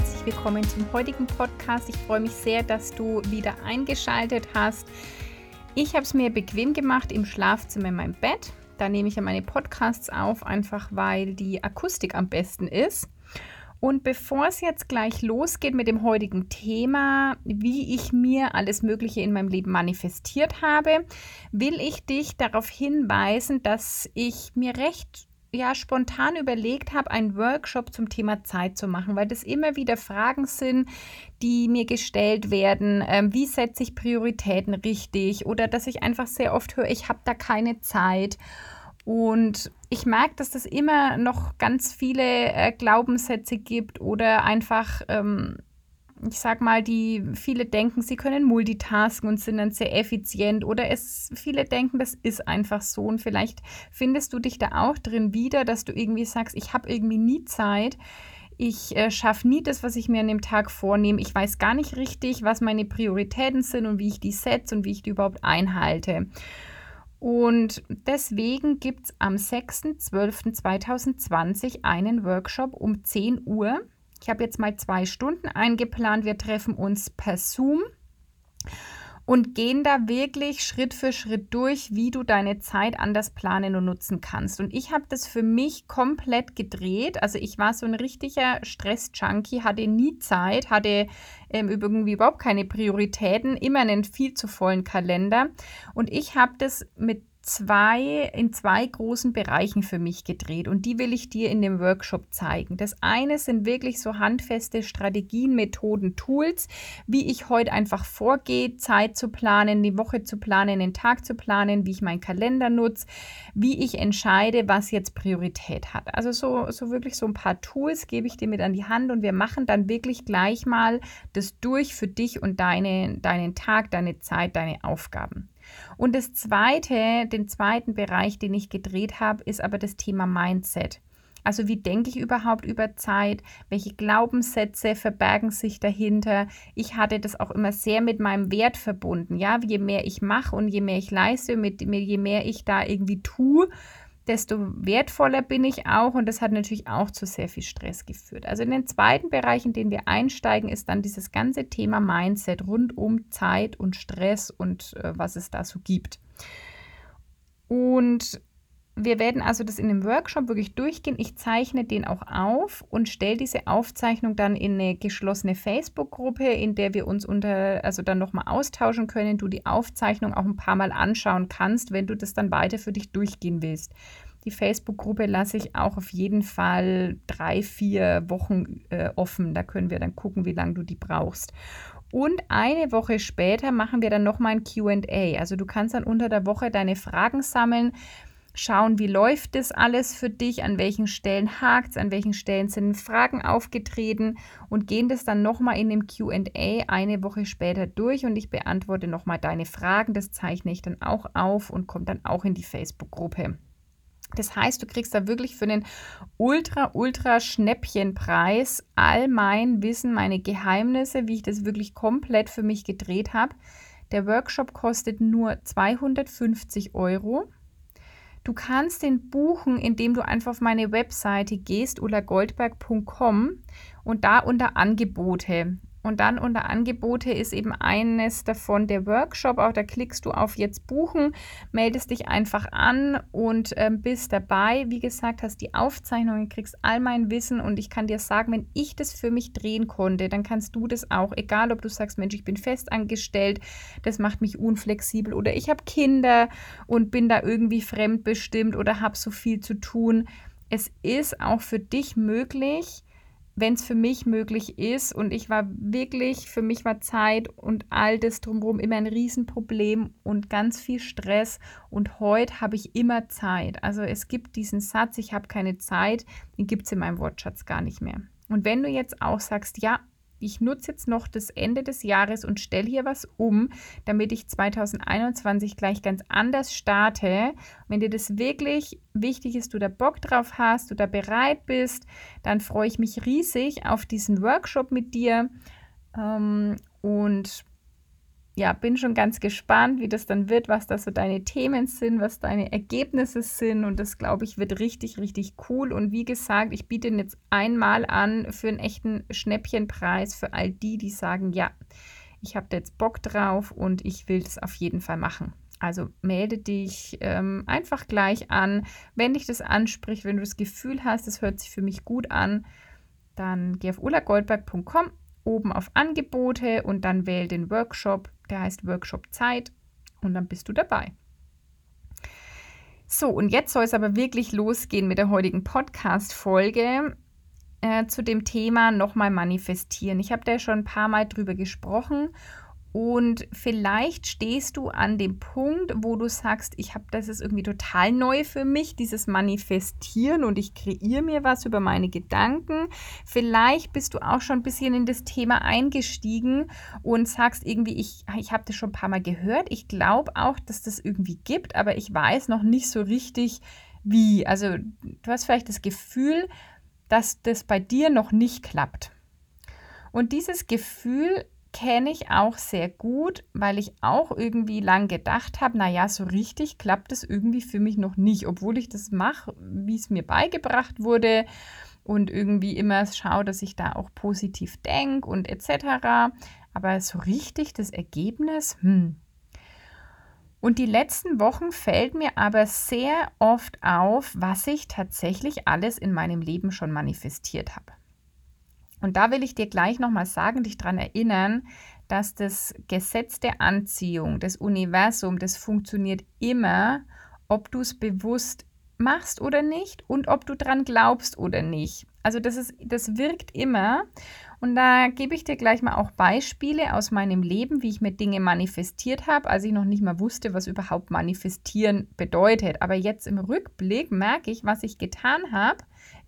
Herzlich willkommen zum heutigen Podcast. Ich freue mich sehr, dass du wieder eingeschaltet hast. Ich habe es mir bequem gemacht im Schlafzimmer in meinem Bett. Da nehme ich ja meine Podcasts auf, einfach weil die Akustik am besten ist. Und bevor es jetzt gleich losgeht mit dem heutigen Thema, wie ich mir alles Mögliche in meinem Leben manifestiert habe, will ich dich darauf hinweisen, dass ich mir recht ja spontan überlegt habe, einen Workshop zum Thema Zeit zu machen, weil das immer wieder Fragen sind, die mir gestellt werden. Ähm, wie setze ich Prioritäten richtig? Oder dass ich einfach sehr oft höre, ich habe da keine Zeit. Und ich merke, dass das immer noch ganz viele äh, Glaubenssätze gibt oder einfach ähm, ich sag mal, die viele denken, sie können multitasken und sind dann sehr effizient oder es viele denken, das ist einfach so und vielleicht findest du dich da auch drin wieder, dass du irgendwie sagst, ich habe irgendwie nie Zeit. Ich äh, schaffe nie das, was ich mir an dem Tag vornehme. Ich weiß gar nicht richtig, was meine Prioritäten sind und wie ich die setze und wie ich die überhaupt einhalte. Und deswegen gibt es am 6.12.2020 einen Workshop um 10 Uhr ich habe jetzt mal zwei Stunden eingeplant. Wir treffen uns per Zoom und gehen da wirklich Schritt für Schritt durch, wie du deine Zeit anders planen und nutzen kannst. Und ich habe das für mich komplett gedreht. Also ich war so ein richtiger Stress-Junkie, hatte nie Zeit, hatte ähm, irgendwie überhaupt keine Prioritäten, immer einen viel zu vollen Kalender. Und ich habe das mit zwei, in zwei großen Bereichen für mich gedreht und die will ich dir in dem Workshop zeigen. Das eine sind wirklich so handfeste Strategien, Methoden, Tools, wie ich heute einfach vorgehe, Zeit zu planen, die Woche zu planen, den Tag zu planen, wie ich meinen Kalender nutze, wie ich entscheide, was jetzt Priorität hat. Also so, so wirklich so ein paar Tools gebe ich dir mit an die Hand und wir machen dann wirklich gleich mal das durch für dich und deine, deinen Tag, deine Zeit, deine Aufgaben. Und das zweite, den zweiten Bereich, den ich gedreht habe, ist aber das Thema Mindset. Also wie denke ich überhaupt über Zeit? Welche Glaubenssätze verbergen sich dahinter? Ich hatte das auch immer sehr mit meinem Wert verbunden. Ja, je mehr ich mache und je mehr ich leiste, mit, je mehr ich da irgendwie tue, desto wertvoller bin ich auch und das hat natürlich auch zu sehr viel Stress geführt. Also in den zweiten Bereich, in den wir einsteigen, ist dann dieses ganze Thema Mindset rund um Zeit und Stress und äh, was es da so gibt. Und wir werden also das in dem Workshop wirklich durchgehen. Ich zeichne den auch auf und stelle diese Aufzeichnung dann in eine geschlossene Facebook-Gruppe, in der wir uns unter, also dann nochmal austauschen können, du die Aufzeichnung auch ein paar Mal anschauen kannst, wenn du das dann weiter für dich durchgehen willst. Die Facebook-Gruppe lasse ich auch auf jeden Fall drei, vier Wochen äh, offen. Da können wir dann gucken, wie lange du die brauchst. Und eine Woche später machen wir dann nochmal ein QA. Also du kannst dann unter der Woche deine Fragen sammeln schauen, wie läuft das alles für dich, an welchen Stellen hakt es, an welchen Stellen sind Fragen aufgetreten und gehen das dann nochmal in dem QA eine Woche später durch und ich beantworte nochmal deine Fragen. Das zeichne ich dann auch auf und kommt dann auch in die Facebook-Gruppe. Das heißt, du kriegst da wirklich für einen ultra, ultra Schnäppchenpreis all mein Wissen, meine Geheimnisse, wie ich das wirklich komplett für mich gedreht habe. Der Workshop kostet nur 250 Euro. Du kannst den buchen, indem du einfach auf meine Webseite gehst, ulagoldberg.com und da unter Angebote und dann unter Angebote ist eben eines davon der Workshop. Auch da klickst du auf Jetzt buchen, meldest dich einfach an und ähm, bist dabei. Wie gesagt, hast die Aufzeichnungen, kriegst all mein Wissen und ich kann dir sagen, wenn ich das für mich drehen konnte, dann kannst du das auch. Egal, ob du sagst, Mensch, ich bin festangestellt, das macht mich unflexibel oder ich habe Kinder und bin da irgendwie fremdbestimmt oder habe so viel zu tun. Es ist auch für dich möglich, wenn es für mich möglich ist. Und ich war wirklich, für mich war Zeit und all das drumherum immer ein Riesenproblem und ganz viel Stress. Und heute habe ich immer Zeit. Also es gibt diesen Satz, ich habe keine Zeit, den gibt es in meinem Wortschatz gar nicht mehr. Und wenn du jetzt auch sagst, ja, ich nutze jetzt noch das Ende des Jahres und stelle hier was um, damit ich 2021 gleich ganz anders starte. Wenn dir das wirklich wichtig ist, du da Bock drauf hast, du da bereit bist, dann freue ich mich riesig auf diesen Workshop mit dir. Ähm, und ja, bin schon ganz gespannt, wie das dann wird, was da so deine Themen sind, was deine Ergebnisse sind. Und das, glaube ich, wird richtig, richtig cool. Und wie gesagt, ich biete ihn jetzt einmal an für einen echten Schnäppchenpreis für all die, die sagen, ja, ich habe da jetzt Bock drauf und ich will das auf jeden Fall machen. Also melde dich ähm, einfach gleich an. Wenn dich das anspricht, wenn du das Gefühl hast, es hört sich für mich gut an, dann geh auf ulagoldberg.com oben auf Angebote und dann wähl den Workshop, der heißt Workshop Zeit und dann bist du dabei. So, und jetzt soll es aber wirklich losgehen mit der heutigen Podcast-Folge äh, zu dem Thema nochmal manifestieren. Ich habe da schon ein paar Mal drüber gesprochen und vielleicht stehst du an dem Punkt, wo du sagst, ich habe das ist irgendwie total neu für mich, dieses Manifestieren und ich kreiere mir was über meine Gedanken. Vielleicht bist du auch schon ein bisschen in das Thema eingestiegen und sagst irgendwie, ich, ich habe das schon ein paar Mal gehört. Ich glaube auch, dass das irgendwie gibt, aber ich weiß noch nicht so richtig, wie. Also du hast vielleicht das Gefühl, dass das bei dir noch nicht klappt. Und dieses Gefühl kenne ich auch sehr gut, weil ich auch irgendwie lang gedacht habe, naja, so richtig klappt es irgendwie für mich noch nicht, obwohl ich das mache, wie es mir beigebracht wurde und irgendwie immer schaue, dass ich da auch positiv denke und etc. Aber so richtig das Ergebnis, hm. Und die letzten Wochen fällt mir aber sehr oft auf, was ich tatsächlich alles in meinem Leben schon manifestiert habe. Und da will ich dir gleich nochmal sagen, dich daran erinnern, dass das Gesetz der Anziehung, das Universum, das funktioniert immer, ob du es bewusst machst oder nicht und ob du dran glaubst oder nicht. Also das ist, das wirkt immer. Und da gebe ich dir gleich mal auch Beispiele aus meinem Leben, wie ich mir Dinge manifestiert habe, als ich noch nicht mal wusste, was überhaupt manifestieren bedeutet. Aber jetzt im Rückblick merke ich, was ich getan habe,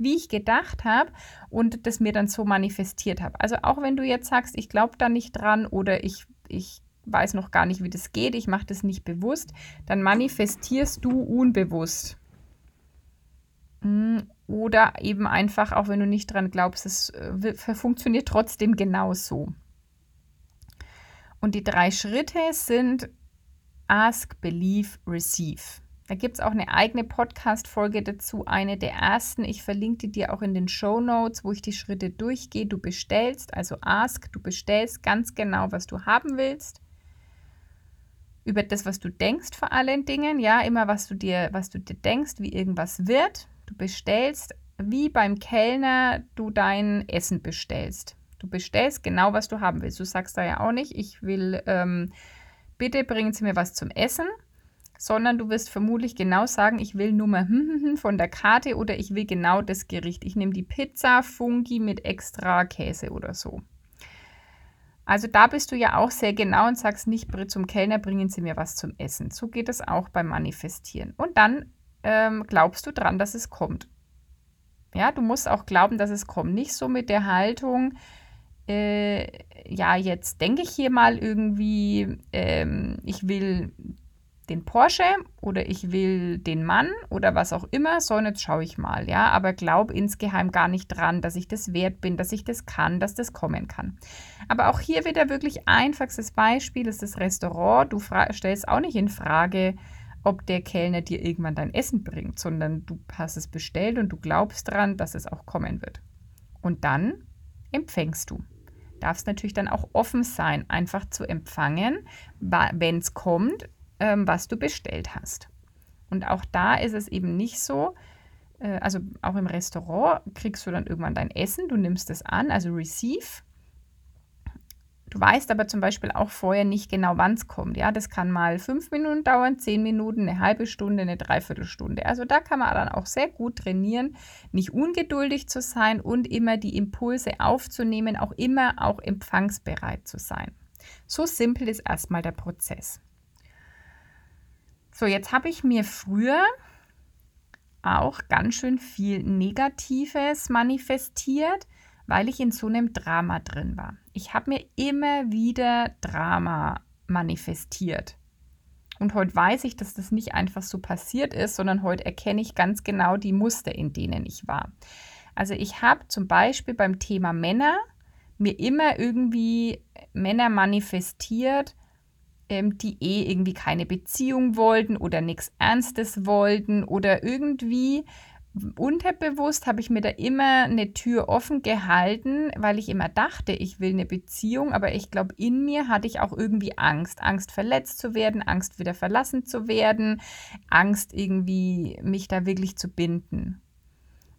wie ich gedacht habe und das mir dann so manifestiert habe. Also auch wenn du jetzt sagst, ich glaube da nicht dran oder ich, ich weiß noch gar nicht, wie das geht, ich mache das nicht bewusst, dann manifestierst du unbewusst. Hm, oder eben einfach, auch wenn du nicht dran glaubst, es äh, funktioniert trotzdem genauso. Und die drei Schritte sind Ask, Believe, Receive. Da gibt es auch eine eigene Podcast-Folge dazu, eine der ersten. Ich verlinke die dir auch in den Show Notes, wo ich die Schritte durchgehe. Du bestellst, also ask, du bestellst ganz genau, was du haben willst. Über das, was du denkst vor allen Dingen, ja, immer was du dir, was du dir denkst, wie irgendwas wird. Du bestellst, wie beim Kellner du dein Essen bestellst. Du bestellst genau, was du haben willst. Du sagst da ja auch nicht, ich will, ähm, bitte bringen Sie mir was zum Essen, sondern du wirst vermutlich genau sagen, ich will Nummer von der Karte oder ich will genau das Gericht. Ich nehme die Pizza Fungi mit extra Käse oder so. Also da bist du ja auch sehr genau und sagst nicht zum Kellner, bringen Sie mir was zum Essen. So geht es auch beim Manifestieren. Und dann ähm, glaubst du dran, dass es kommt. Ja, du musst auch glauben, dass es kommt. Nicht so mit der Haltung, äh, ja, jetzt denke ich hier mal irgendwie, ähm, ich will den Porsche oder ich will den Mann oder was auch immer, so und jetzt schaue ich mal, ja, aber glaub insgeheim gar nicht dran, dass ich das wert bin, dass ich das kann, dass das kommen kann. Aber auch hier wieder wirklich einfachstes Beispiel ist das Restaurant. Du stellst auch nicht in Frage, ob der Kellner dir irgendwann dein Essen bringt, sondern du hast es bestellt und du glaubst dran, dass es auch kommen wird. Und dann empfängst du. Darfst natürlich dann auch offen sein, einfach zu empfangen, wenn es kommt, ähm, was du bestellt hast. Und auch da ist es eben nicht so, äh, also auch im Restaurant kriegst du dann irgendwann dein Essen, du nimmst es an, also receive Du weißt aber zum Beispiel auch vorher nicht genau, wann es kommt. Ja, das kann mal fünf Minuten dauern, zehn Minuten, eine halbe Stunde, eine Dreiviertelstunde. Also da kann man dann auch sehr gut trainieren, nicht ungeduldig zu sein und immer die Impulse aufzunehmen, auch immer auch empfangsbereit zu sein. So simpel ist erstmal der Prozess. So, jetzt habe ich mir früher auch ganz schön viel Negatives manifestiert weil ich in so einem Drama drin war. Ich habe mir immer wieder Drama manifestiert. Und heute weiß ich, dass das nicht einfach so passiert ist, sondern heute erkenne ich ganz genau die Muster, in denen ich war. Also ich habe zum Beispiel beim Thema Männer mir immer irgendwie Männer manifestiert, ähm, die eh irgendwie keine Beziehung wollten oder nichts Ernstes wollten oder irgendwie unterbewusst habe ich mir da immer eine Tür offen gehalten, weil ich immer dachte, ich will eine Beziehung, aber ich glaube, in mir hatte ich auch irgendwie Angst. Angst, verletzt zu werden, Angst, wieder verlassen zu werden, Angst, irgendwie mich da wirklich zu binden.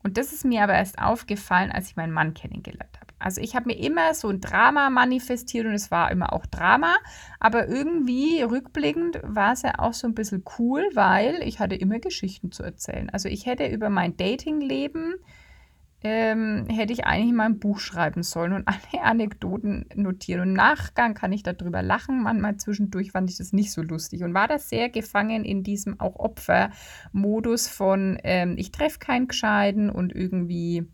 Und das ist mir aber erst aufgefallen, als ich meinen Mann kennengelernt habe. Also ich habe mir immer so ein Drama manifestiert und es war immer auch Drama, aber irgendwie rückblickend war es ja auch so ein bisschen cool, weil ich hatte immer Geschichten zu erzählen. Also ich hätte über mein Datingleben ähm, hätte ich eigentlich mal ein Buch schreiben sollen und alle Anekdoten notieren. Und im Nachgang kann ich darüber lachen. Manchmal zwischendurch fand ich das nicht so lustig und war da sehr gefangen in diesem auch Opfermodus von ähm, ich treffe keinen Gescheiden und irgendwie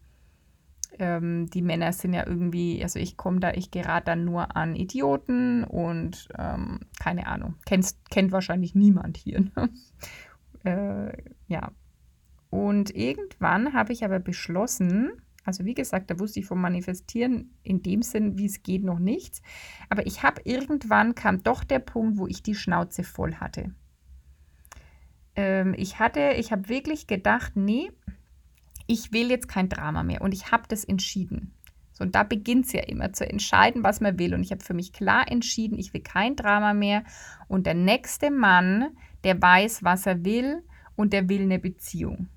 ähm, die Männer sind ja irgendwie, also ich komme da, ich gerate dann nur an Idioten und ähm, keine Ahnung, Kennst, kennt wahrscheinlich niemand hier. Ne? äh, ja, und irgendwann habe ich aber beschlossen, also wie gesagt, da wusste ich vom Manifestieren in dem Sinn, wie es geht, noch nichts. Aber ich habe irgendwann kam doch der Punkt, wo ich die Schnauze voll hatte. Ähm, ich hatte, ich habe wirklich gedacht, nee, ich will jetzt kein Drama mehr. Und ich habe das entschieden. So, und da beginnt es ja immer zu entscheiden, was man will. Und ich habe für mich klar entschieden, ich will kein Drama mehr. Und der nächste Mann, der weiß, was er will und der will eine Beziehung.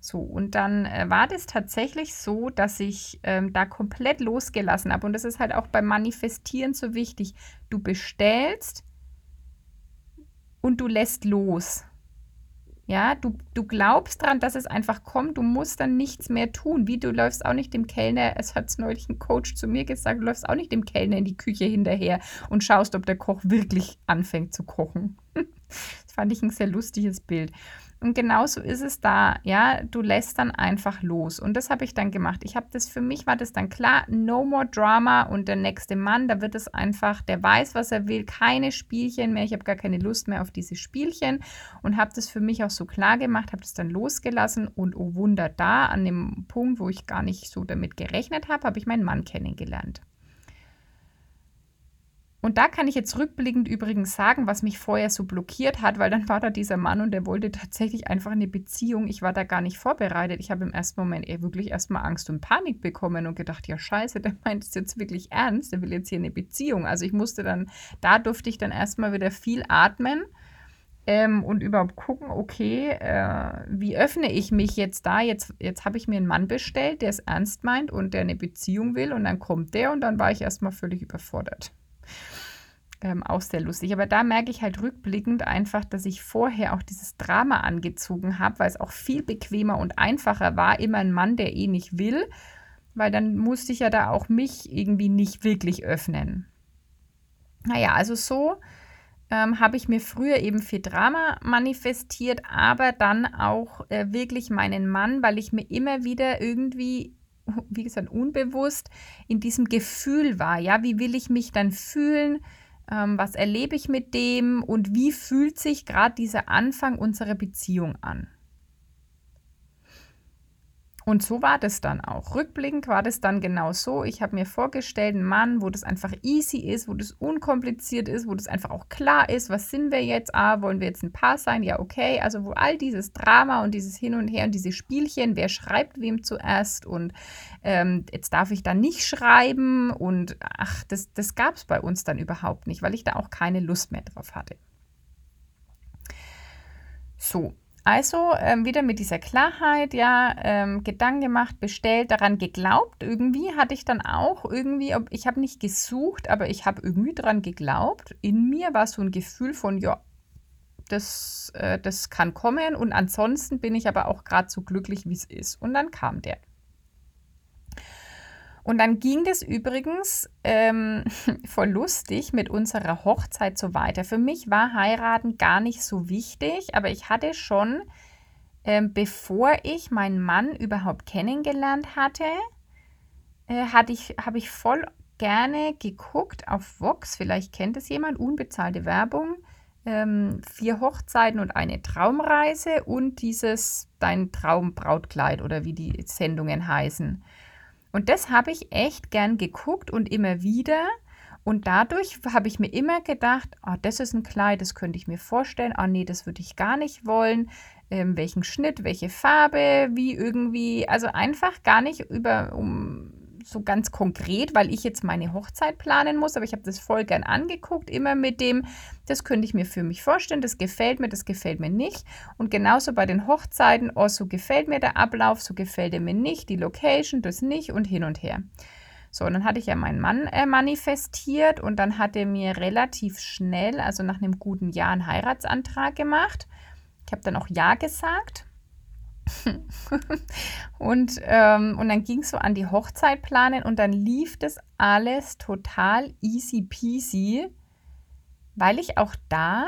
So, und dann äh, war das tatsächlich so, dass ich ähm, da komplett losgelassen habe. Und das ist halt auch beim Manifestieren so wichtig. Du bestellst und du lässt los. Ja, du, du glaubst dran, dass es einfach kommt. Du musst dann nichts mehr tun. Wie du läufst auch nicht dem Kellner, es hat neulich ein Coach zu mir gesagt, du läufst auch nicht dem Kellner in die Küche hinterher und schaust, ob der Koch wirklich anfängt zu kochen. das fand ich ein sehr lustiges Bild. Und genauso ist es da, ja, du lässt dann einfach los. Und das habe ich dann gemacht. Ich habe das, für mich war das dann klar, no more Drama und der nächste Mann, da wird es einfach, der weiß, was er will, keine Spielchen mehr. Ich habe gar keine Lust mehr auf diese Spielchen und habe das für mich auch so klar gemacht, habe das dann losgelassen und oh Wunder, da an dem Punkt, wo ich gar nicht so damit gerechnet habe, habe ich meinen Mann kennengelernt. Und da kann ich jetzt rückblickend übrigens sagen, was mich vorher so blockiert hat, weil dann war da dieser Mann und der wollte tatsächlich einfach eine Beziehung. Ich war da gar nicht vorbereitet. Ich habe im ersten Moment eher wirklich erstmal Angst und Panik bekommen und gedacht, ja scheiße, der meint es jetzt wirklich ernst, der will jetzt hier eine Beziehung. Also ich musste dann, da durfte ich dann erstmal wieder viel atmen. Ähm, und überhaupt gucken, okay, äh, wie öffne ich mich jetzt da? Jetzt, jetzt habe ich mir einen Mann bestellt, der es ernst meint und der eine Beziehung will und dann kommt der und dann war ich erstmal völlig überfordert ähm, auch sehr lustig. Aber da merke ich halt rückblickend einfach, dass ich vorher auch dieses Drama angezogen habe, weil es auch viel bequemer und einfacher war, immer ein Mann, der eh nicht will, weil dann musste ich ja da auch mich irgendwie nicht wirklich öffnen. Naja, also so ähm, habe ich mir früher eben viel Drama manifestiert, aber dann auch äh, wirklich meinen Mann, weil ich mir immer wieder irgendwie wie gesagt, unbewusst in diesem Gefühl war. Ja, wie will ich mich dann fühlen? Ähm, was erlebe ich mit dem und wie fühlt sich gerade dieser Anfang unserer Beziehung an? Und so war das dann auch. Rückblickend war das dann genau so. Ich habe mir vorgestellt, einen Mann, wo das einfach easy ist, wo das unkompliziert ist, wo das einfach auch klar ist, was sind wir jetzt? Ah, wollen wir jetzt ein Paar sein? Ja, okay. Also wo all dieses Drama und dieses Hin und Her und diese Spielchen, wer schreibt wem zuerst und ähm, jetzt darf ich da nicht schreiben und ach, das, das gab es bei uns dann überhaupt nicht, weil ich da auch keine Lust mehr drauf hatte. So, also ähm, wieder mit dieser Klarheit, ja, ähm, Gedanken gemacht, bestellt, daran geglaubt. Irgendwie hatte ich dann auch irgendwie, ich habe nicht gesucht, aber ich habe irgendwie daran geglaubt. In mir war so ein Gefühl von, ja, das, äh, das kann kommen. Und ansonsten bin ich aber auch gerade so glücklich, wie es ist. Und dann kam der. Und dann ging das übrigens ähm, voll lustig mit unserer Hochzeit so weiter. Für mich war heiraten gar nicht so wichtig, aber ich hatte schon, ähm, bevor ich meinen Mann überhaupt kennengelernt hatte, äh, hatte ich, habe ich voll gerne geguckt auf Vox. Vielleicht kennt es jemand, unbezahlte Werbung. Ähm, vier Hochzeiten und eine Traumreise und dieses Dein Traumbrautkleid oder wie die Sendungen heißen. Und das habe ich echt gern geguckt und immer wieder. Und dadurch habe ich mir immer gedacht, oh, das ist ein Kleid, das könnte ich mir vorstellen. Oh, nee, das würde ich gar nicht wollen. Ähm, welchen Schnitt, welche Farbe, wie irgendwie. Also einfach gar nicht über, um so ganz konkret, weil ich jetzt meine Hochzeit planen muss, aber ich habe das voll gern angeguckt, immer mit dem, das könnte ich mir für mich vorstellen, das gefällt mir, das gefällt mir nicht. Und genauso bei den Hochzeiten, oh, so gefällt mir der Ablauf, so gefällt er mir nicht, die Location, das nicht und hin und her. So, und dann hatte ich ja meinen Mann äh, manifestiert und dann hat er mir relativ schnell, also nach einem guten Jahr, einen Heiratsantrag gemacht. Ich habe dann auch Ja gesagt. und, ähm, und dann ging es so an die Hochzeit planen und dann lief das alles total easy peasy, weil ich auch da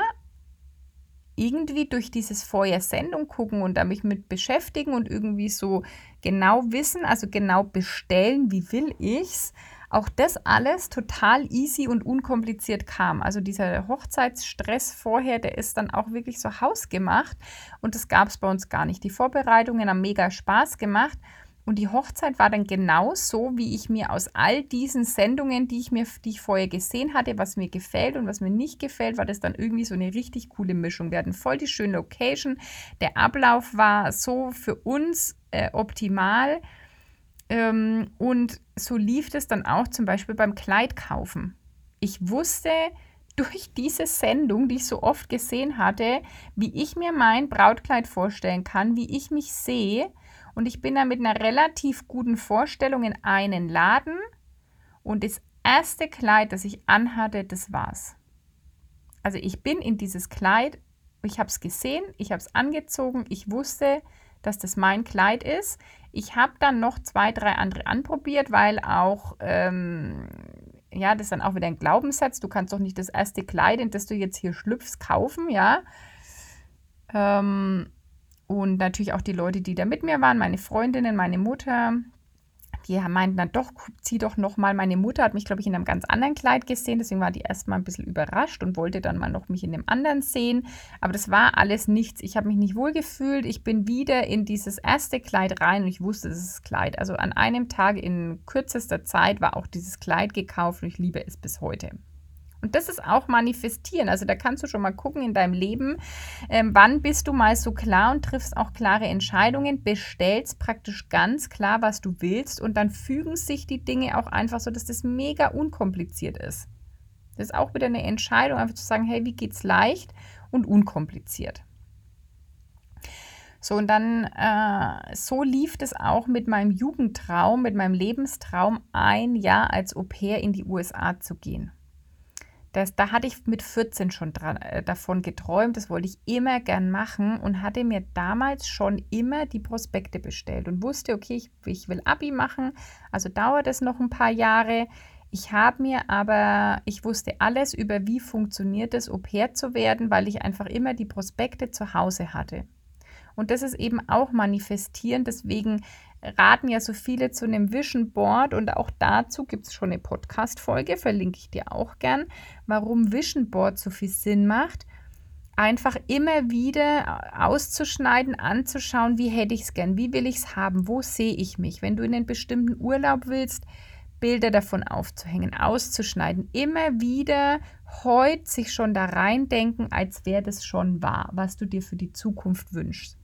irgendwie durch dieses vorher Sendung gucken und da mich mit beschäftigen und irgendwie so genau wissen, also genau bestellen, wie will ich's, auch das alles total easy und unkompliziert kam. Also dieser Hochzeitsstress vorher, der ist dann auch wirklich so hausgemacht und das gab es bei uns gar nicht. Die Vorbereitungen haben mega Spaß gemacht und die Hochzeit war dann genau so, wie ich mir aus all diesen Sendungen, die ich mir, die ich vorher gesehen hatte, was mir gefällt und was mir nicht gefällt, war das dann irgendwie so eine richtig coole Mischung. Wir hatten voll die schöne Location. Der Ablauf war so für uns äh, optimal. Ähm, und so lief es dann auch zum Beispiel beim Kleidkaufen. Ich wusste durch diese Sendung, die ich so oft gesehen hatte, wie ich mir mein Brautkleid vorstellen kann, wie ich mich sehe und ich bin da mit einer relativ guten Vorstellung in einen Laden und das erste Kleid, das ich anhatte, das war's. Also ich bin in dieses Kleid, ich habe es gesehen, ich habe es angezogen, ich wusste, dass das mein Kleid ist. Ich habe dann noch zwei, drei andere anprobiert, weil auch, ähm, ja, das dann auch wieder ein Glaubenssatz. Du kannst doch nicht das erste Kleid, in das du jetzt hier schlüpfst, kaufen, ja. Ähm, und natürlich auch die Leute, die da mit mir waren, meine Freundinnen, meine Mutter, die meinten dann doch, zieh doch nochmal. Meine Mutter hat mich, glaube ich, in einem ganz anderen Kleid gesehen, deswegen war die erstmal ein bisschen überrascht und wollte dann mal noch mich in dem anderen sehen. Aber das war alles nichts. Ich habe mich nicht wohl gefühlt. Ich bin wieder in dieses erste Kleid rein und ich wusste, es ist Kleid. Also an einem Tag in kürzester Zeit war auch dieses Kleid gekauft und ich liebe es bis heute. Und das ist auch manifestieren. Also da kannst du schon mal gucken in deinem Leben, ähm, wann bist du mal so klar und triffst auch klare Entscheidungen, bestellst praktisch ganz klar, was du willst und dann fügen sich die Dinge auch einfach so, dass das mega unkompliziert ist. Das ist auch wieder eine Entscheidung, einfach zu sagen, hey, wie geht's leicht und unkompliziert. So, und dann, äh, so lief es auch mit meinem Jugendtraum, mit meinem Lebenstraum, ein Jahr als Au pair in die USA zu gehen. Das, da hatte ich mit 14 schon dran, äh, davon geträumt, das wollte ich immer gern machen und hatte mir damals schon immer die Prospekte bestellt und wusste, okay, ich, ich will Abi machen, also dauert es noch ein paar Jahre. Ich habe mir aber, ich wusste alles über, wie funktioniert es, Au pair zu werden, weil ich einfach immer die Prospekte zu Hause hatte. Und das ist eben auch manifestieren. Deswegen raten ja so viele zu einem Vision Board und auch dazu gibt es schon eine Podcast-Folge, verlinke ich dir auch gern, warum Vision Board so viel Sinn macht. Einfach immer wieder auszuschneiden, anzuschauen, wie hätte ich es gern, wie will ich es haben, wo sehe ich mich. Wenn du in einen bestimmten Urlaub willst, Bilder davon aufzuhängen, auszuschneiden, immer wieder heute sich schon da reindenken, als wäre das schon wahr, was du dir für die Zukunft wünschst.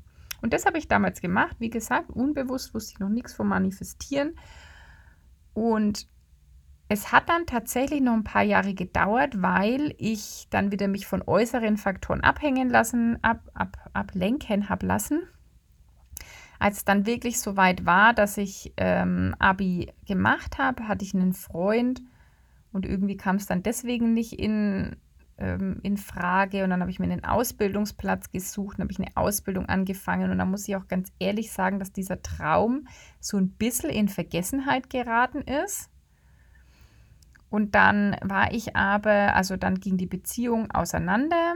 Und das habe ich damals gemacht. Wie gesagt, unbewusst wusste ich noch nichts vom Manifestieren. Und es hat dann tatsächlich noch ein paar Jahre gedauert, weil ich dann wieder mich von äußeren Faktoren abhängen lassen, ab, ab, ablenken habe lassen. Als es dann wirklich so weit war, dass ich ähm, Abi gemacht habe, hatte ich einen Freund und irgendwie kam es dann deswegen nicht in ähm, in Frage und dann habe ich mir einen Ausbildungsplatz gesucht, habe ich eine Ausbildung angefangen und dann muss ich auch ganz ehrlich sagen, dass dieser Traum so ein bisschen in Vergessenheit geraten ist. Und dann war ich aber, also dann ging die Beziehung auseinander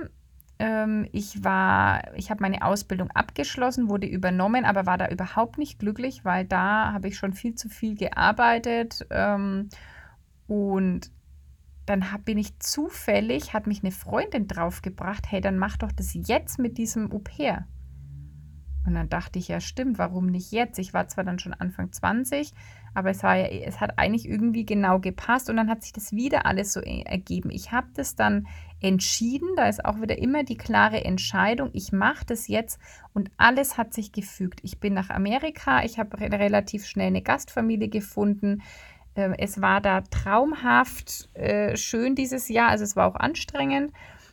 Ähm, ich war, ich habe meine Ausbildung abgeschlossen, wurde übernommen, aber war da überhaupt nicht glücklich, weil da habe ich schon viel zu viel gearbeitet. Ähm, und dann hab, bin ich zufällig, hat mich eine Freundin draufgebracht, hey, dann mach doch das jetzt mit diesem Au pair. Und dann dachte ich, ja stimmt, warum nicht jetzt? Ich war zwar dann schon Anfang 20, aber es, war ja, es hat eigentlich irgendwie genau gepasst und dann hat sich das wieder alles so e, ergeben. Ich habe das dann entschieden, da ist auch wieder immer die klare Entscheidung, ich mache das jetzt und alles hat sich gefügt. Ich bin nach Amerika, ich habe relativ schnell eine Gastfamilie gefunden. Ähm, es war da traumhaft äh, schön dieses Jahr, also es war auch anstrengend,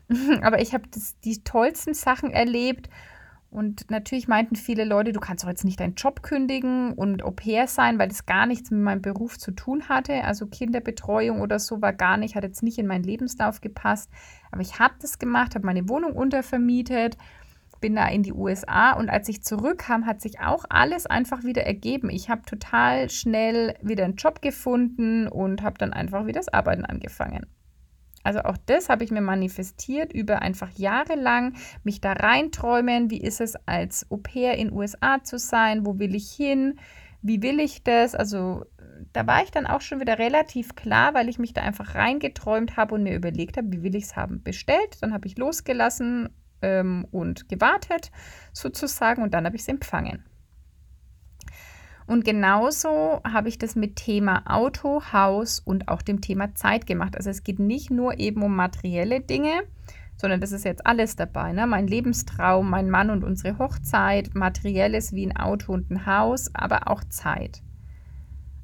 aber ich habe die tollsten Sachen erlebt und natürlich meinten viele Leute, du kannst doch jetzt nicht deinen Job kündigen und Au pair sein, weil das gar nichts mit meinem Beruf zu tun hatte. Also Kinderbetreuung oder so war gar nicht, hat jetzt nicht in meinen Lebenslauf gepasst. Aber ich habe das gemacht, habe meine Wohnung untervermietet, bin da in die USA und als ich zurückkam, hat sich auch alles einfach wieder ergeben. Ich habe total schnell wieder einen Job gefunden und habe dann einfach wieder das Arbeiten angefangen. Also auch das habe ich mir manifestiert über einfach jahrelang mich da reinträumen. Wie ist es als Au pair in USA zu sein? Wo will ich hin? Wie will ich das? Also da war ich dann auch schon wieder relativ klar, weil ich mich da einfach reingeträumt habe und mir überlegt habe, wie will ich es haben. Bestellt, dann habe ich losgelassen ähm, und gewartet sozusagen und dann habe ich es empfangen. Und genauso habe ich das mit Thema Auto, Haus und auch dem Thema Zeit gemacht. Also es geht nicht nur eben um materielle Dinge, sondern das ist jetzt alles dabei. Ne? Mein Lebenstraum, mein Mann und unsere Hochzeit, materielles wie ein Auto und ein Haus, aber auch Zeit.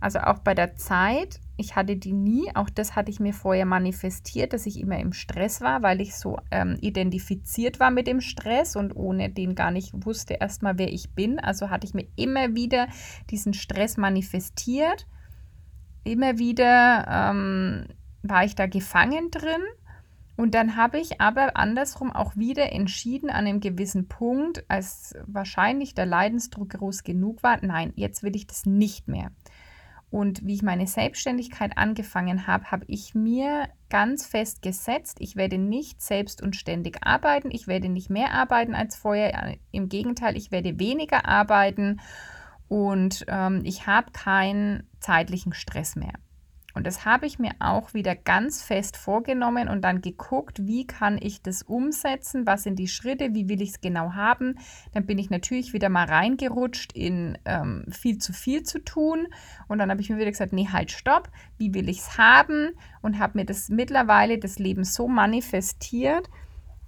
Also auch bei der Zeit, ich hatte die nie, auch das hatte ich mir vorher manifestiert, dass ich immer im Stress war, weil ich so ähm, identifiziert war mit dem Stress und ohne den gar nicht wusste erstmal, wer ich bin. Also hatte ich mir immer wieder diesen Stress manifestiert. Immer wieder ähm, war ich da gefangen drin. Und dann habe ich aber andersrum auch wieder entschieden an einem gewissen Punkt, als wahrscheinlich der Leidensdruck groß genug war, nein, jetzt will ich das nicht mehr. Und wie ich meine Selbstständigkeit angefangen habe, habe ich mir ganz fest gesetzt, ich werde nicht selbst und ständig arbeiten, ich werde nicht mehr arbeiten als vorher, im Gegenteil, ich werde weniger arbeiten und ähm, ich habe keinen zeitlichen Stress mehr. Und das habe ich mir auch wieder ganz fest vorgenommen und dann geguckt, wie kann ich das umsetzen, was sind die Schritte, wie will ich es genau haben. Dann bin ich natürlich wieder mal reingerutscht in ähm, viel zu viel zu tun. Und dann habe ich mir wieder gesagt, nee, halt, stopp, wie will ich es haben? Und habe mir das mittlerweile das Leben so manifestiert,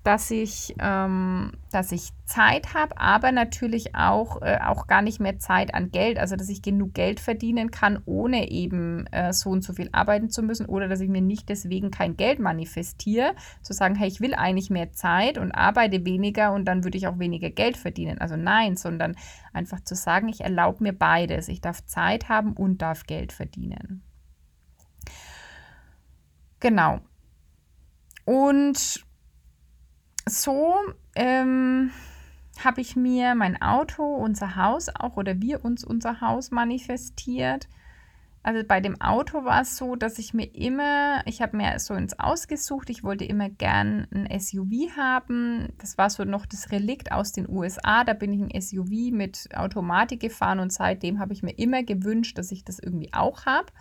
dass ich, ähm, dass ich Zeit habe, aber natürlich auch, äh, auch gar nicht mehr Zeit an Geld, also dass ich genug Geld verdienen kann, ohne eben äh, so und so viel arbeiten zu müssen oder dass ich mir nicht deswegen kein Geld manifestiere, zu sagen, hey, ich will eigentlich mehr Zeit und arbeite weniger und dann würde ich auch weniger Geld verdienen. Also nein, sondern einfach zu sagen, ich erlaube mir beides. Ich darf Zeit haben und darf Geld verdienen. Genau. Und so ähm, habe ich mir mein Auto, unser Haus auch oder wir uns unser Haus manifestiert. Also bei dem Auto war es so, dass ich mir immer, ich habe mir so ins Ausgesucht, ich wollte immer gern ein SUV haben. Das war so noch das Relikt aus den USA. Da bin ich ein SUV mit Automatik gefahren und seitdem habe ich mir immer gewünscht, dass ich das irgendwie auch habe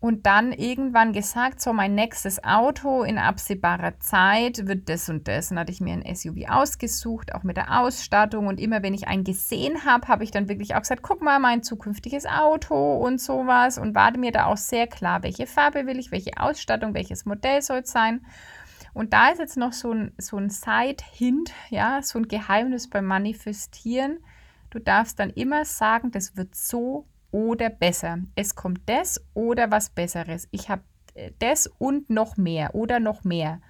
und dann irgendwann gesagt, so mein nächstes Auto in absehbarer Zeit wird das und das. Und hatte ich mir ein SUV ausgesucht, auch mit der Ausstattung. Und immer wenn ich einen gesehen habe, habe ich dann wirklich auch gesagt, guck mal, mein zukünftiges Auto und sowas. Und war mir da auch sehr klar, welche Farbe will ich, welche Ausstattung, welches Modell soll es sein. Und da ist jetzt noch so ein, so ein Side-Hint, ja, so ein Geheimnis beim Manifestieren. Du darfst dann immer sagen, das wird so oder besser. Es kommt das oder was Besseres. Ich habe äh, das und noch mehr oder noch mehr.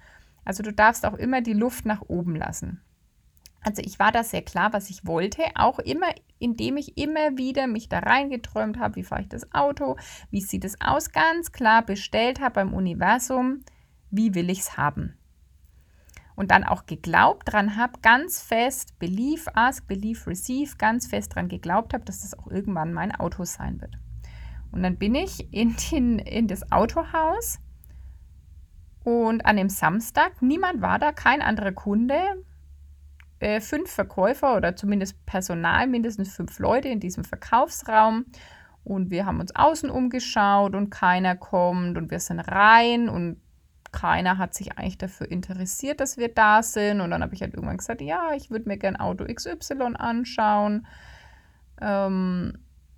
Also du darfst auch immer die Luft nach oben lassen. Also ich war da sehr klar, was ich wollte, auch immer, indem ich immer wieder mich da reingeträumt habe, wie fahre ich das Auto, wie sieht es aus, ganz klar bestellt habe beim Universum, wie will ich es haben und dann auch geglaubt dran habe, ganz fest, believe, ask, believe, receive, ganz fest dran geglaubt habe, dass das auch irgendwann mein Auto sein wird. Und dann bin ich in, den, in das Autohaus Und an dem Samstag, niemand war da, kein anderer Kunde. Äh, fünf Verkäufer oder zumindest Personal, mindestens fünf Leute in diesem Verkaufsraum. Und wir haben uns außen umgeschaut und keiner kommt und wir sind rein und keiner hat sich eigentlich dafür interessiert, dass wir da sind. Und dann habe ich halt irgendwann gesagt, ja, ich würde mir gerne Auto XY anschauen. Ähm,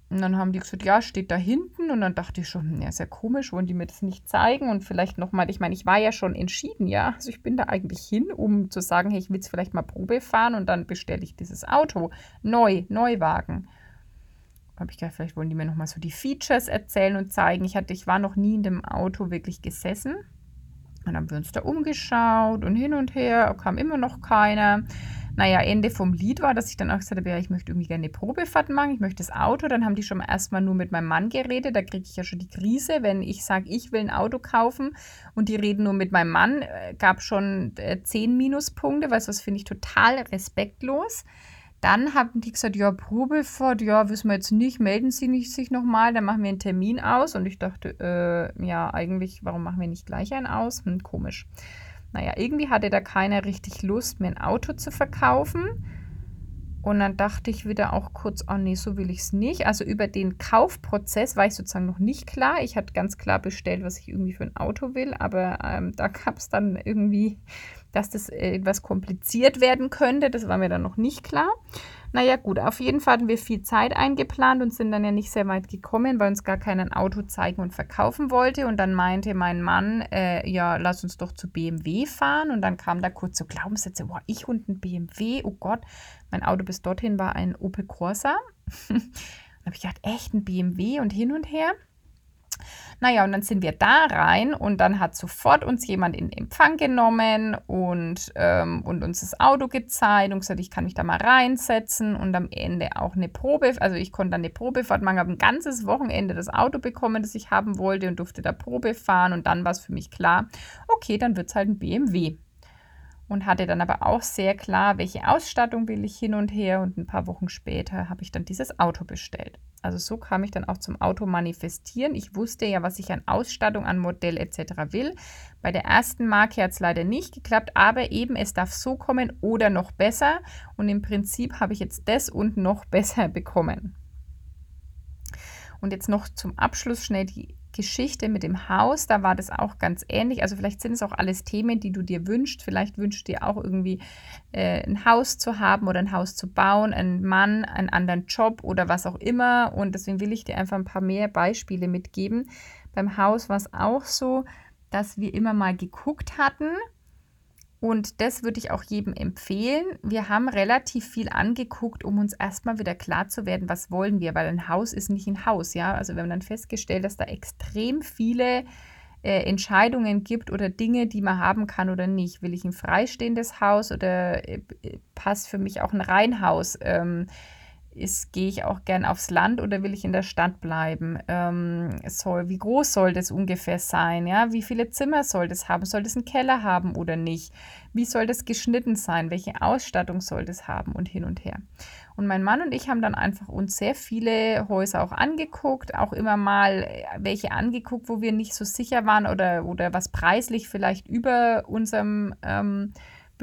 und dann haben die gesagt, ja, steht da hinten. Und dann dachte ich schon, ja, ja komisch, wollen die mir das nicht zeigen? Und vielleicht nochmal, ich meine, ich war ja schon entschieden, ja. Also ich bin da eigentlich hin, um zu sagen, hey, ich will es vielleicht mal Probe fahren und dann bestelle ich dieses Auto. Neu, Neuwagen. Habe ich gedacht, vielleicht wollen die mir nochmal so die Features erzählen und zeigen. Ich, hatte, ich war noch nie in dem Auto wirklich gesessen. Dann haben wir uns da umgeschaut und hin und her, kam immer noch keiner. Naja, Ende vom Lied war, dass ich dann auch gesagt habe, ja, ich möchte irgendwie gerne eine Probefahrt machen, ich möchte das Auto. Dann haben die schon erstmal nur mit meinem Mann geredet. Da kriege ich ja schon die Krise, wenn ich sage, ich will ein Auto kaufen und die reden nur mit meinem Mann. Äh, gab schon äh, zehn Minuspunkte, weil das finde ich total respektlos. Dann haben die gesagt, ja, Probefahrt, ja, wissen wir jetzt nicht, melden Sie nicht sich nochmal, dann machen wir einen Termin aus. Und ich dachte, äh, ja, eigentlich, warum machen wir nicht gleich einen aus? Hm, komisch. Naja, irgendwie hatte da keiner richtig Lust, mir ein Auto zu verkaufen. Und dann dachte ich wieder auch kurz, oh nee, so will ich es nicht. Also über den Kaufprozess war ich sozusagen noch nicht klar. Ich hatte ganz klar bestellt, was ich irgendwie für ein Auto will, aber ähm, da gab es dann irgendwie dass das etwas kompliziert werden könnte. Das war mir dann noch nicht klar. Naja, gut, auf jeden Fall hatten wir viel Zeit eingeplant und sind dann ja nicht sehr weit gekommen, weil uns gar kein Auto zeigen und verkaufen wollte. Und dann meinte mein Mann, äh, ja, lass uns doch zu BMW fahren. Und dann kam da kurz so Glaubenssätze, boah, ich und ein BMW, oh Gott. Mein Auto bis dorthin war ein Opel Corsa. dann habe ich gedacht, echt ein BMW und hin und her. Naja, und dann sind wir da rein und dann hat sofort uns jemand in Empfang genommen und, ähm, und uns das Auto gezeigt und gesagt, ich kann mich da mal reinsetzen und am Ende auch eine Probe, also ich konnte dann eine Probefahrt machen, habe ein ganzes Wochenende das Auto bekommen, das ich haben wollte und durfte da Probe fahren und dann war es für mich klar, okay, dann wird es halt ein BMW und hatte dann aber auch sehr klar, welche Ausstattung will ich hin und her und ein paar Wochen später habe ich dann dieses Auto bestellt. Also so kam ich dann auch zum Auto manifestieren. Ich wusste ja, was ich an Ausstattung, an Modell etc. will. Bei der ersten Marke hat es leider nicht geklappt, aber eben es darf so kommen oder noch besser. Und im Prinzip habe ich jetzt das und noch besser bekommen. Und jetzt noch zum Abschluss schnell die Geschichte mit dem Haus, da war das auch ganz ähnlich. Also vielleicht sind es auch alles Themen, die du dir wünschst. Vielleicht wünschst du dir auch irgendwie äh, ein Haus zu haben oder ein Haus zu bauen, einen Mann, einen anderen Job oder was auch immer. Und deswegen will ich dir einfach ein paar mehr Beispiele mitgeben. Beim Haus war es auch so, dass wir immer mal geguckt hatten und das würde ich auch jedem empfehlen. Wir haben relativ viel angeguckt, um uns erstmal wieder klar zu werden, was wollen wir, weil ein Haus ist nicht ein Haus, ja. Also wir haben dann festgestellt, dass da extrem viele äh, Entscheidungen gibt oder Dinge, die man haben kann oder nicht. Will ich ein freistehendes Haus oder äh, passt für mich auch ein Reihenhaus? Ähm, gehe ich auch gern aufs Land oder will ich in der Stadt bleiben? Ähm, soll, wie groß soll das ungefähr sein? Ja? Wie viele Zimmer soll das haben? Soll das einen Keller haben oder nicht? Wie soll das geschnitten sein? Welche Ausstattung soll das haben? Und hin und her. Und mein Mann und ich haben dann einfach uns sehr viele Häuser auch angeguckt, auch immer mal äh, welche angeguckt, wo wir nicht so sicher waren oder, oder was preislich vielleicht über unserem ähm,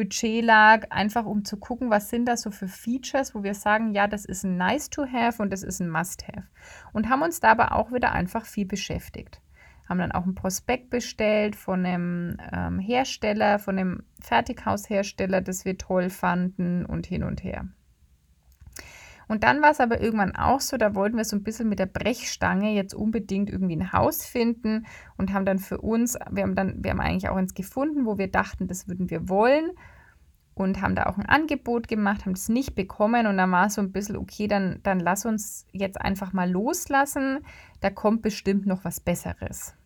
Budget lag, einfach um zu gucken, was sind das so für Features, wo wir sagen, ja, das ist ein Nice to have und das ist ein Must have. Und haben uns dabei auch wieder einfach viel beschäftigt. Haben dann auch ein Prospekt bestellt von einem ähm, Hersteller, von einem Fertighaushersteller, das wir toll fanden und hin und her. Und dann war es aber irgendwann auch so, da wollten wir so ein bisschen mit der Brechstange jetzt unbedingt irgendwie ein Haus finden und haben dann für uns, wir haben dann, wir haben eigentlich auch eins gefunden, wo wir dachten, das würden wir wollen und haben da auch ein Angebot gemacht, haben es nicht bekommen und dann war es so ein bisschen, okay, dann, dann lass uns jetzt einfach mal loslassen, da kommt bestimmt noch was Besseres.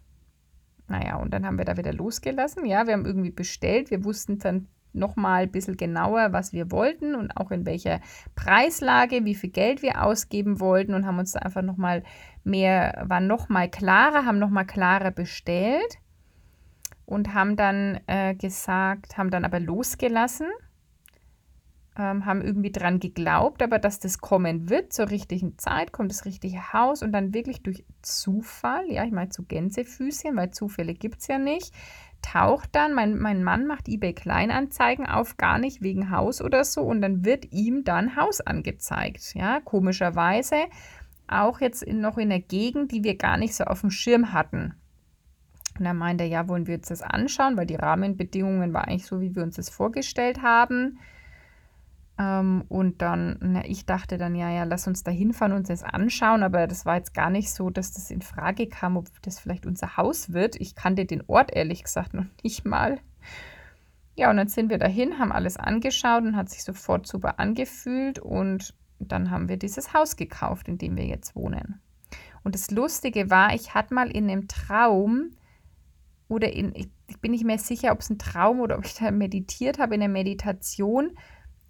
Naja, und dann haben wir da wieder losgelassen. Ja, wir haben irgendwie bestellt. Wir wussten dann nochmal ein bisschen genauer, was wir wollten und auch in welcher Preislage, wie viel Geld wir ausgeben wollten und haben uns da einfach nochmal mehr, waren nochmal klarer, haben nochmal klarer bestellt und haben dann äh, gesagt, haben dann aber losgelassen ähm, haben irgendwie dran geglaubt, aber dass das kommen wird zur richtigen Zeit, kommt das richtige Haus und dann wirklich durch Zufall, ja, ich meine zu Gänsefüßchen, weil Zufälle gibt es ja nicht, taucht dann, mein, mein Mann macht eBay Kleinanzeigen auf, gar nicht wegen Haus oder so und dann wird ihm dann Haus angezeigt, ja, komischerweise auch jetzt in, noch in der Gegend, die wir gar nicht so auf dem Schirm hatten. Und dann meinte er, ja, wollen wir uns das anschauen, weil die Rahmenbedingungen waren eigentlich so, wie wir uns das vorgestellt haben. Ähm, und dann, na, ich dachte dann, ja, ja, lass uns da hinfahren und uns das anschauen, aber das war jetzt gar nicht so, dass das in Frage kam, ob das vielleicht unser Haus wird. Ich kannte den Ort ehrlich gesagt noch nicht mal. Ja, und dann sind wir dahin, haben alles angeschaut und hat sich sofort super angefühlt und dann haben wir dieses Haus gekauft, in dem wir jetzt wohnen. Und das Lustige war, ich hatte mal in einem Traum oder in, ich bin nicht mehr sicher, ob es ein Traum oder ob ich da meditiert habe in der Meditation,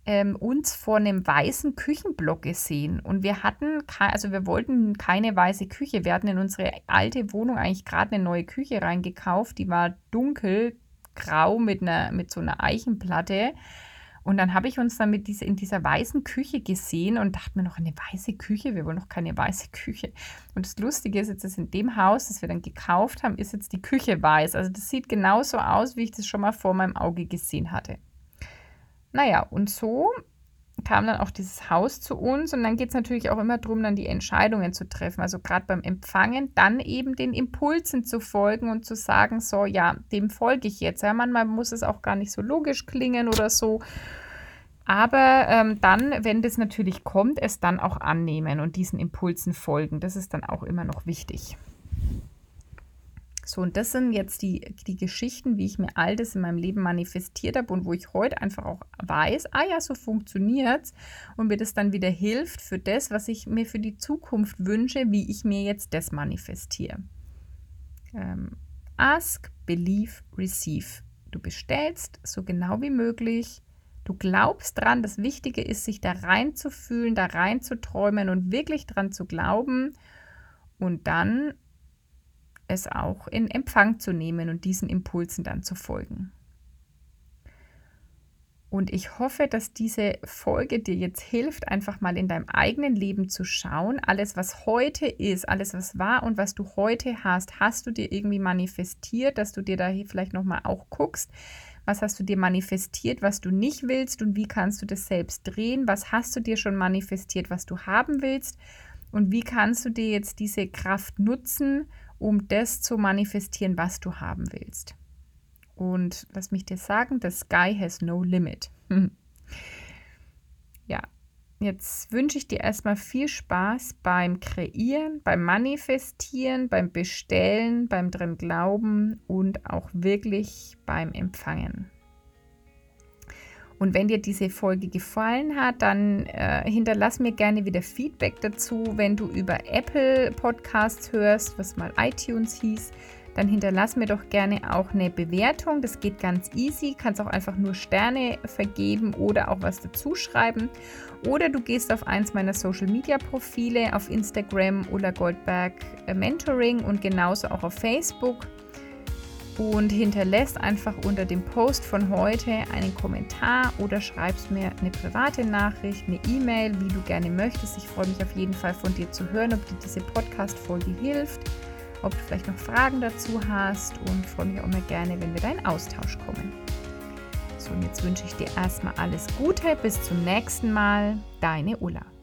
ähm, uns vor einem weißen Küchenblock gesehen. Und wir hatten, also wir wollten keine weiße Küche. Wir hatten in unsere alte Wohnung eigentlich gerade eine neue Küche reingekauft. Die war dunkel, grau mit, einer, mit so einer Eichenplatte. Und dann habe ich uns dann mit diese, in dieser weißen Küche gesehen und dachte mir noch, eine weiße Küche? Wir wollen noch keine weiße Küche. Und das Lustige ist jetzt, dass in dem Haus, das wir dann gekauft haben, ist jetzt die Küche weiß. Also das sieht genauso aus, wie ich das schon mal vor meinem Auge gesehen hatte. Naja, und so kam dann auch dieses Haus zu uns und dann geht es natürlich auch immer darum, dann die Entscheidungen zu treffen. Also gerade beim Empfangen, dann eben den Impulsen zu folgen und zu sagen, so ja, dem folge ich jetzt. Ja, manchmal muss es auch gar nicht so logisch klingen oder so. Aber ähm, dann, wenn das natürlich kommt, es dann auch annehmen und diesen Impulsen folgen. Das ist dann auch immer noch wichtig. So, und das sind jetzt die, die Geschichten, wie ich mir all das in meinem Leben manifestiert habe und wo ich heute einfach auch weiß, ah ja, so funktioniert es und mir das dann wieder hilft für das, was ich mir für die Zukunft wünsche, wie ich mir jetzt das manifestiere. Ähm, ask, believe, receive. Du bestellst so genau wie möglich. Du glaubst dran, das Wichtige ist, sich da reinzufühlen, da reinzuträumen und wirklich dran zu glauben. Und dann es auch in Empfang zu nehmen und diesen Impulsen dann zu folgen. Und ich hoffe, dass diese Folge dir jetzt hilft, einfach mal in deinem eigenen Leben zu schauen. Alles, was heute ist, alles, was war und was du heute hast, hast du dir irgendwie manifestiert, dass du dir da vielleicht nochmal auch guckst. Was hast du dir manifestiert, was du nicht willst und wie kannst du das selbst drehen? Was hast du dir schon manifestiert, was du haben willst? Und wie kannst du dir jetzt diese Kraft nutzen, um das zu manifestieren, was du haben willst. Und lass mich dir sagen, the sky has no limit. ja, jetzt wünsche ich dir erstmal viel Spaß beim Kreieren, beim Manifestieren, beim Bestellen, beim drin Glauben und auch wirklich beim Empfangen. Und wenn dir diese Folge gefallen hat, dann äh, hinterlass mir gerne wieder Feedback dazu. Wenn du über Apple Podcasts hörst, was mal iTunes hieß, dann hinterlass mir doch gerne auch eine Bewertung. Das geht ganz easy. Kannst auch einfach nur Sterne vergeben oder auch was dazu schreiben. Oder du gehst auf eins meiner Social Media Profile auf Instagram Ulla Goldberg äh, Mentoring und genauso auch auf Facebook und hinterlässt einfach unter dem Post von heute einen Kommentar oder schreibst mir eine private Nachricht, eine E-Mail, wie du gerne möchtest. Ich freue mich auf jeden Fall von dir zu hören, ob dir diese Podcast-Folge hilft, ob du vielleicht noch Fragen dazu hast und freue mich auch immer gerne, wenn wir da in Austausch kommen. So, und jetzt wünsche ich dir erstmal alles Gute. Bis zum nächsten Mal. Deine Ulla.